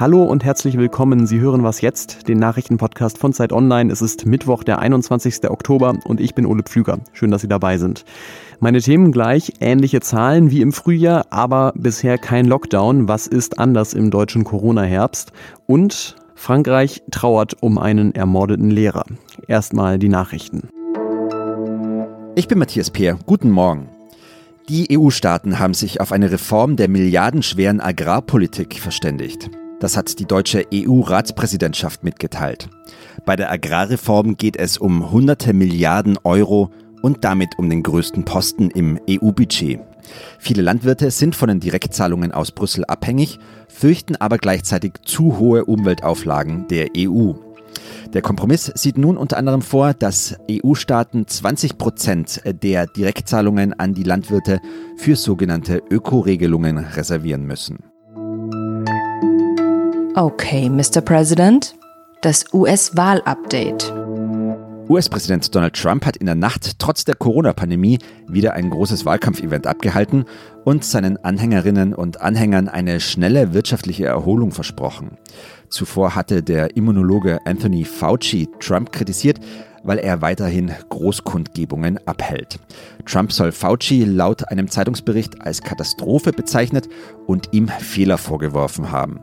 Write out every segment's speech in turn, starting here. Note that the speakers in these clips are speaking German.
Hallo und herzlich willkommen. Sie hören was jetzt, den Nachrichtenpodcast von Zeit Online. Es ist Mittwoch, der 21. Oktober und ich bin Ole Pflüger. Schön, dass Sie dabei sind. Meine Themen gleich, ähnliche Zahlen wie im Frühjahr, aber bisher kein Lockdown. Was ist anders im deutschen Corona-Herbst? Und Frankreich trauert um einen ermordeten Lehrer. Erstmal die Nachrichten. Ich bin Matthias Peer. Guten Morgen. Die EU-Staaten haben sich auf eine Reform der milliardenschweren Agrarpolitik verständigt. Das hat die deutsche EU-Ratspräsidentschaft mitgeteilt. Bei der Agrarreform geht es um hunderte Milliarden Euro und damit um den größten Posten im EU-Budget. Viele Landwirte sind von den Direktzahlungen aus Brüssel abhängig, fürchten aber gleichzeitig zu hohe Umweltauflagen der EU. Der Kompromiss sieht nun unter anderem vor, dass EU-Staaten 20 Prozent der Direktzahlungen an die Landwirte für sogenannte Ökoregelungen reservieren müssen. Okay, Mr. President, das US-Wahl-Update. US-Präsident Donald Trump hat in der Nacht trotz der Corona-Pandemie wieder ein großes Wahlkampfevent abgehalten und seinen Anhängerinnen und Anhängern eine schnelle wirtschaftliche Erholung versprochen. Zuvor hatte der Immunologe Anthony Fauci Trump kritisiert, weil er weiterhin Großkundgebungen abhält. Trump soll Fauci laut einem Zeitungsbericht als Katastrophe bezeichnet und ihm Fehler vorgeworfen haben.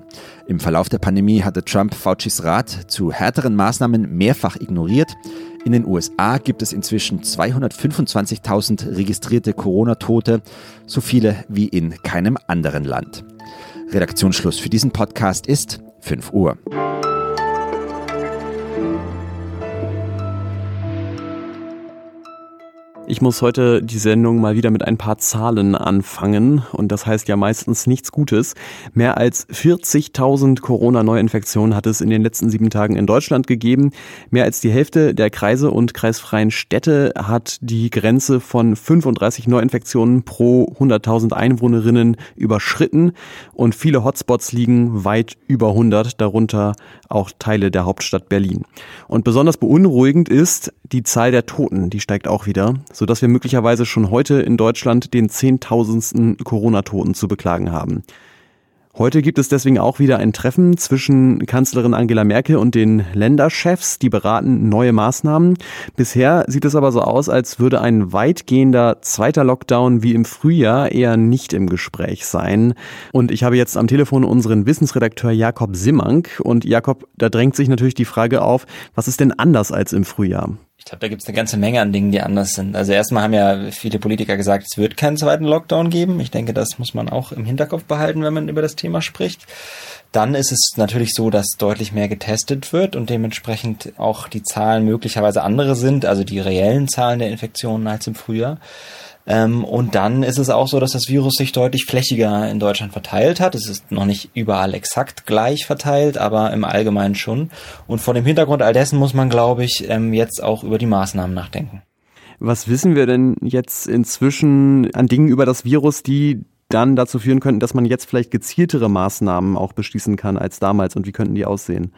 Im Verlauf der Pandemie hatte Trump Faucis Rat zu härteren Maßnahmen mehrfach ignoriert. In den USA gibt es inzwischen 225.000 registrierte Corona-Tote, so viele wie in keinem anderen Land. Redaktionsschluss für diesen Podcast ist 5 Uhr. Ich muss heute die Sendung mal wieder mit ein paar Zahlen anfangen und das heißt ja meistens nichts Gutes. Mehr als 40.000 Corona-Neuinfektionen hat es in den letzten sieben Tagen in Deutschland gegeben. Mehr als die Hälfte der Kreise und kreisfreien Städte hat die Grenze von 35 Neuinfektionen pro 100.000 Einwohnerinnen überschritten und viele Hotspots liegen weit über 100, darunter auch Teile der Hauptstadt Berlin. Und besonders beunruhigend ist die Zahl der Toten, die steigt auch wieder sodass wir möglicherweise schon heute in Deutschland den zehntausendsten Corona-Toten zu beklagen haben. Heute gibt es deswegen auch wieder ein Treffen zwischen Kanzlerin Angela Merkel und den Länderchefs, die beraten neue Maßnahmen. Bisher sieht es aber so aus, als würde ein weitgehender zweiter Lockdown wie im Frühjahr eher nicht im Gespräch sein. Und ich habe jetzt am Telefon unseren Wissensredakteur Jakob Simmank. Und Jakob, da drängt sich natürlich die Frage auf, was ist denn anders als im Frühjahr? Ich glaube, da gibt es eine ganze Menge an Dingen, die anders sind. Also erstmal haben ja viele Politiker gesagt, es wird keinen zweiten Lockdown geben. Ich denke, das muss man auch im Hinterkopf behalten, wenn man über das Thema spricht. Dann ist es natürlich so, dass deutlich mehr getestet wird und dementsprechend auch die Zahlen möglicherweise andere sind, also die reellen Zahlen der Infektionen als im Frühjahr. Ähm, und dann ist es auch so, dass das Virus sich deutlich flächiger in Deutschland verteilt hat. Es ist noch nicht überall exakt gleich verteilt, aber im Allgemeinen schon. Und vor dem Hintergrund all dessen muss man, glaube ich, ähm, jetzt auch über die Maßnahmen nachdenken. Was wissen wir denn jetzt inzwischen an Dingen über das Virus, die dann dazu führen könnten, dass man jetzt vielleicht gezieltere Maßnahmen auch beschließen kann als damals und wie könnten die aussehen?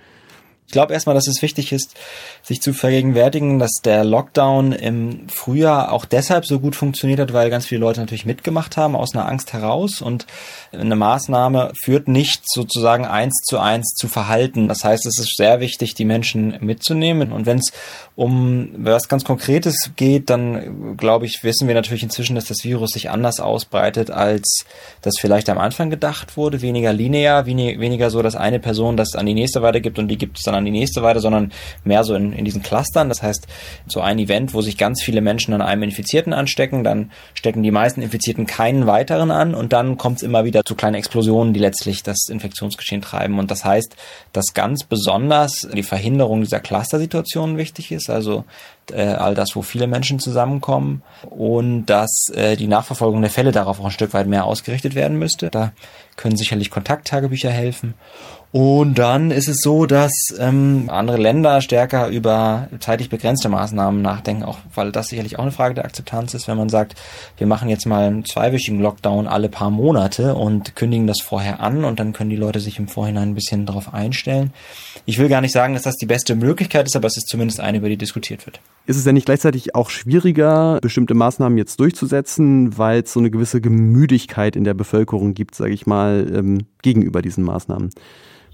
Ich glaube erstmal, dass es wichtig ist, sich zu vergegenwärtigen, dass der Lockdown im Frühjahr auch deshalb so gut funktioniert hat, weil ganz viele Leute natürlich mitgemacht haben aus einer Angst heraus und eine Maßnahme führt nicht sozusagen eins zu eins zu Verhalten. Das heißt, es ist sehr wichtig, die Menschen mitzunehmen und wenn es um was ganz Konkretes geht, dann glaube ich, wissen wir natürlich inzwischen, dass das Virus sich anders ausbreitet, als das vielleicht am Anfang gedacht wurde. Weniger linear, weniger so, dass eine Person das an die nächste weitergibt und die gibt es dann an die nächste weiter, sondern mehr so in, in diesen Clustern. Das heißt, so ein Event, wo sich ganz viele Menschen an einem Infizierten anstecken, dann stecken die meisten Infizierten keinen weiteren an und dann kommt es immer wieder zu kleinen Explosionen, die letztlich das Infektionsgeschehen treiben. Und das heißt, dass ganz besonders die Verhinderung dieser Cluster-Situationen wichtig ist, also äh, all das, wo viele Menschen zusammenkommen und dass äh, die Nachverfolgung der Fälle darauf auch ein Stück weit mehr ausgerichtet werden müsste. Da können sicherlich Kontakttagebücher helfen und dann ist es so, dass ähm, andere Länder stärker über zeitlich begrenzte Maßnahmen nachdenken, auch weil das sicherlich auch eine Frage der Akzeptanz ist, wenn man sagt, wir machen jetzt mal einen zweiwöchigen Lockdown alle paar Monate und kündigen das vorher an und dann können die Leute sich im Vorhinein ein bisschen darauf einstellen. Ich will gar nicht sagen, dass das die beste Möglichkeit ist, aber es ist zumindest eine, über die diskutiert wird. Ist es denn nicht gleichzeitig auch schwieriger, bestimmte Maßnahmen jetzt durchzusetzen, weil es so eine gewisse Gemüdigkeit in der Bevölkerung gibt, sage ich mal, ähm, gegenüber diesen Maßnahmen?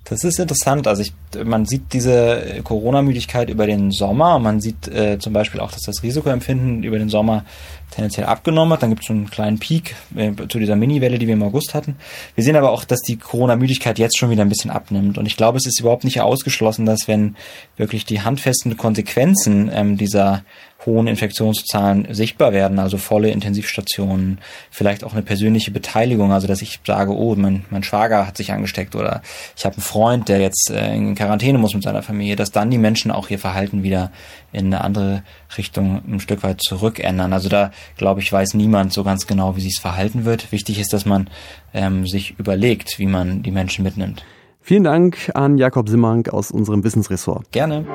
Das ist interessant. Also ich, man sieht diese Corona-Müdigkeit über den Sommer. Man sieht äh, zum Beispiel auch, dass das Risikoempfinden über den Sommer tendenziell abgenommen hat. Dann gibt es so einen kleinen Peak äh, zu dieser Mini-Welle, die wir im August hatten. Wir sehen aber auch, dass die Corona-Müdigkeit jetzt schon wieder ein bisschen abnimmt. Und ich glaube, es ist überhaupt nicht ausgeschlossen, dass wenn wirklich die handfesten Konsequenzen ähm, dieser hohen Infektionszahlen sichtbar werden, also volle Intensivstationen, vielleicht auch eine persönliche Beteiligung, also dass ich sage, oh, mein, mein Schwager hat sich angesteckt oder ich habe einen Freund, der jetzt äh, in Quarantäne muss mit seiner Familie, dass dann die Menschen auch ihr Verhalten wieder in eine andere Richtung ein Stück weit zurückändern. Also da, glaube ich, weiß niemand so ganz genau, wie sich es verhalten wird. Wichtig ist, dass man ähm, sich überlegt, wie man die Menschen mitnimmt. Vielen Dank an Jakob Simmank aus unserem Wissensressort. Gerne.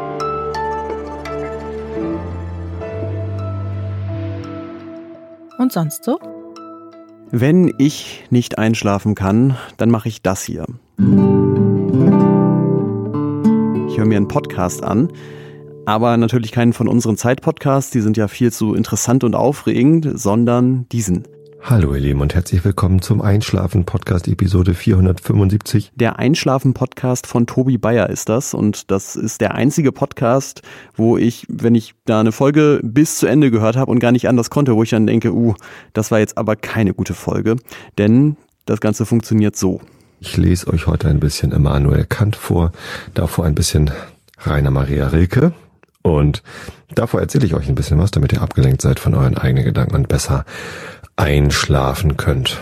Und sonst so? Wenn ich nicht einschlafen kann, dann mache ich das hier. Ich höre mir einen Podcast an, aber natürlich keinen von unseren Zeitpodcasts, die sind ja viel zu interessant und aufregend, sondern diesen. Hallo ihr Lieben und herzlich willkommen zum Einschlafen Podcast Episode 475. Der Einschlafen Podcast von Tobi Bayer ist das und das ist der einzige Podcast, wo ich, wenn ich da eine Folge bis zu Ende gehört habe und gar nicht anders konnte, wo ich dann denke, uh, das war jetzt aber keine gute Folge, denn das Ganze funktioniert so. Ich lese euch heute ein bisschen Immanuel Kant vor, davor ein bisschen Rainer Maria Rilke und davor erzähle ich euch ein bisschen was, damit ihr abgelenkt seid von euren eigenen Gedanken und besser einschlafen könnt.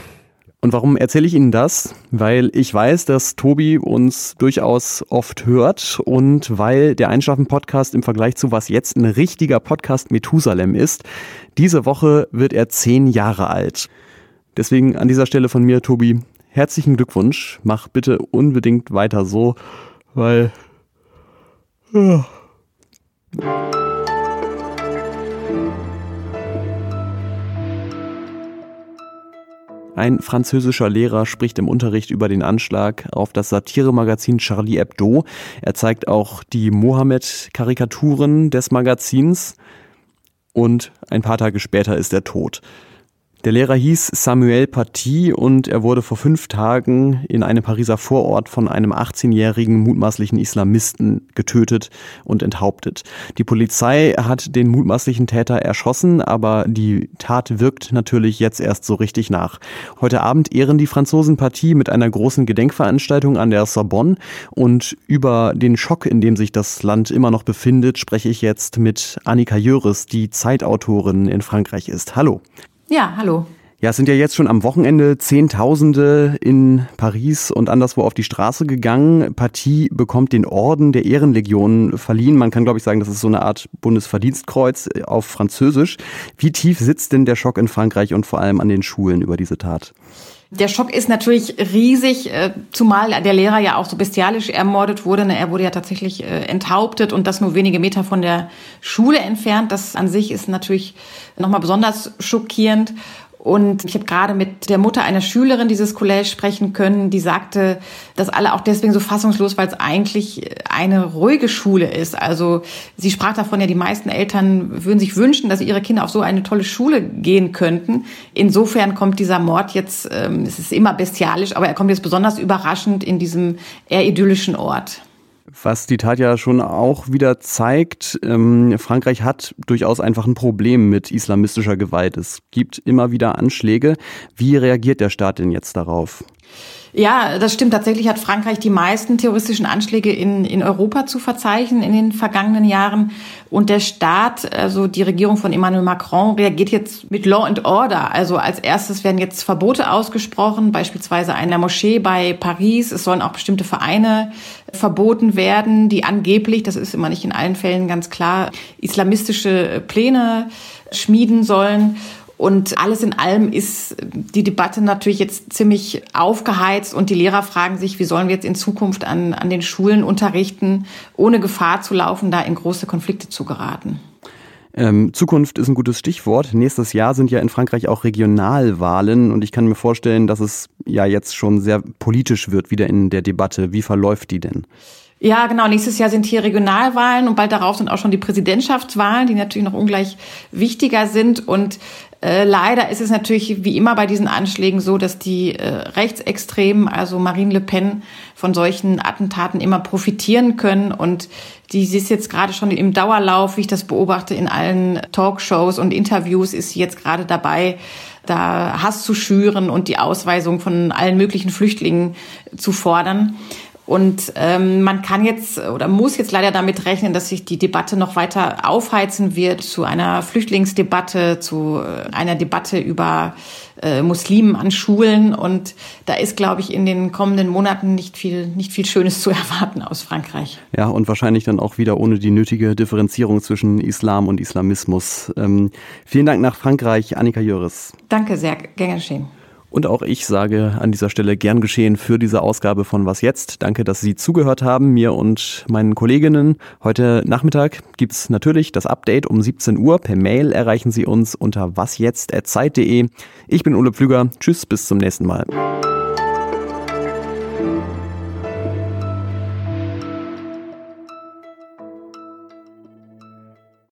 Und warum erzähle ich Ihnen das? Weil ich weiß, dass Tobi uns durchaus oft hört und weil der Einschlafen-Podcast im Vergleich zu was jetzt ein richtiger Podcast Methusalem ist. Diese Woche wird er zehn Jahre alt. Deswegen an dieser Stelle von mir, Tobi, herzlichen Glückwunsch. Mach bitte unbedingt weiter so, weil... Ja. Ein französischer Lehrer spricht im Unterricht über den Anschlag auf das Satiremagazin Charlie Hebdo. Er zeigt auch die Mohammed-Karikaturen des Magazins und ein paar Tage später ist er tot. Der Lehrer hieß Samuel Paty und er wurde vor fünf Tagen in einem Pariser Vorort von einem 18-jährigen mutmaßlichen Islamisten getötet und enthauptet. Die Polizei hat den mutmaßlichen Täter erschossen, aber die Tat wirkt natürlich jetzt erst so richtig nach. Heute Abend ehren die Franzosen Paty mit einer großen Gedenkveranstaltung an der Sorbonne und über den Schock, in dem sich das Land immer noch befindet, spreche ich jetzt mit Annika Jöris, die Zeitautorin in Frankreich ist. Hallo. Ja, hallo. Ja, es sind ja jetzt schon am Wochenende Zehntausende in Paris und anderswo auf die Straße gegangen. Partie bekommt den Orden der Ehrenlegion verliehen. Man kann, glaube ich, sagen, das ist so eine Art Bundesverdienstkreuz auf Französisch. Wie tief sitzt denn der Schock in Frankreich und vor allem an den Schulen über diese Tat? Der Schock ist natürlich riesig, äh, zumal der Lehrer ja auch so bestialisch ermordet wurde. Ne, er wurde ja tatsächlich äh, enthauptet und das nur wenige Meter von der Schule entfernt. Das an sich ist natürlich nochmal besonders schockierend. Und ich habe gerade mit der Mutter einer Schülerin dieses Collège sprechen können, die sagte, dass alle auch deswegen so fassungslos, weil es eigentlich eine ruhige Schule ist. Also sie sprach davon, ja, die meisten Eltern würden sich wünschen, dass ihre Kinder auf so eine tolle Schule gehen könnten. Insofern kommt dieser Mord jetzt, ähm, es ist immer bestialisch, aber er kommt jetzt besonders überraschend in diesem eher idyllischen Ort. Was die Tat ja schon auch wieder zeigt, ähm, Frankreich hat durchaus einfach ein Problem mit islamistischer Gewalt. Es gibt immer wieder Anschläge. Wie reagiert der Staat denn jetzt darauf? Ja, das stimmt. Tatsächlich hat Frankreich die meisten terroristischen Anschläge in, in Europa zu verzeichnen in den vergangenen Jahren. Und der Staat, also die Regierung von Emmanuel Macron, reagiert jetzt mit Law and Order. Also als erstes werden jetzt Verbote ausgesprochen, beispielsweise einer Moschee bei Paris. Es sollen auch bestimmte Vereine verboten werden, die angeblich, das ist immer nicht in allen Fällen ganz klar, islamistische Pläne schmieden sollen. Und alles in allem ist die Debatte natürlich jetzt ziemlich aufgeheizt und die Lehrer fragen sich, wie sollen wir jetzt in Zukunft an, an den Schulen unterrichten, ohne Gefahr zu laufen, da in große Konflikte zu geraten. Ähm, Zukunft ist ein gutes Stichwort. Nächstes Jahr sind ja in Frankreich auch Regionalwahlen und ich kann mir vorstellen, dass es ja jetzt schon sehr politisch wird wieder in der Debatte. Wie verläuft die denn? Ja, genau. Nächstes Jahr sind hier Regionalwahlen und bald darauf sind auch schon die Präsidentschaftswahlen, die natürlich noch ungleich wichtiger sind. Und äh, leider ist es natürlich wie immer bei diesen Anschlägen so, dass die äh, Rechtsextremen, also Marine Le Pen, von solchen Attentaten immer profitieren können. Und die ist jetzt gerade schon im Dauerlauf, wie ich das beobachte, in allen Talkshows und Interviews ist sie jetzt gerade dabei, da Hass zu schüren und die Ausweisung von allen möglichen Flüchtlingen zu fordern. Und ähm, man kann jetzt oder muss jetzt leider damit rechnen, dass sich die Debatte noch weiter aufheizen wird zu einer Flüchtlingsdebatte, zu äh, einer Debatte über äh, Muslimen an Schulen. Und da ist, glaube ich, in den kommenden Monaten nicht viel, nicht viel Schönes zu erwarten aus Frankreich. Ja, und wahrscheinlich dann auch wieder ohne die nötige Differenzierung zwischen Islam und Islamismus. Ähm, vielen Dank nach Frankreich, Annika Jöris. Danke sehr, gern geschehen. Und auch ich sage an dieser Stelle gern geschehen für diese Ausgabe von Was jetzt. Danke, dass Sie zugehört haben, mir und meinen Kolleginnen. Heute Nachmittag gibt's natürlich das Update um 17 Uhr. Per Mail erreichen Sie uns unter wasjetzt.zeit.de. Ich bin Ole Pflüger. Tschüss, bis zum nächsten Mal.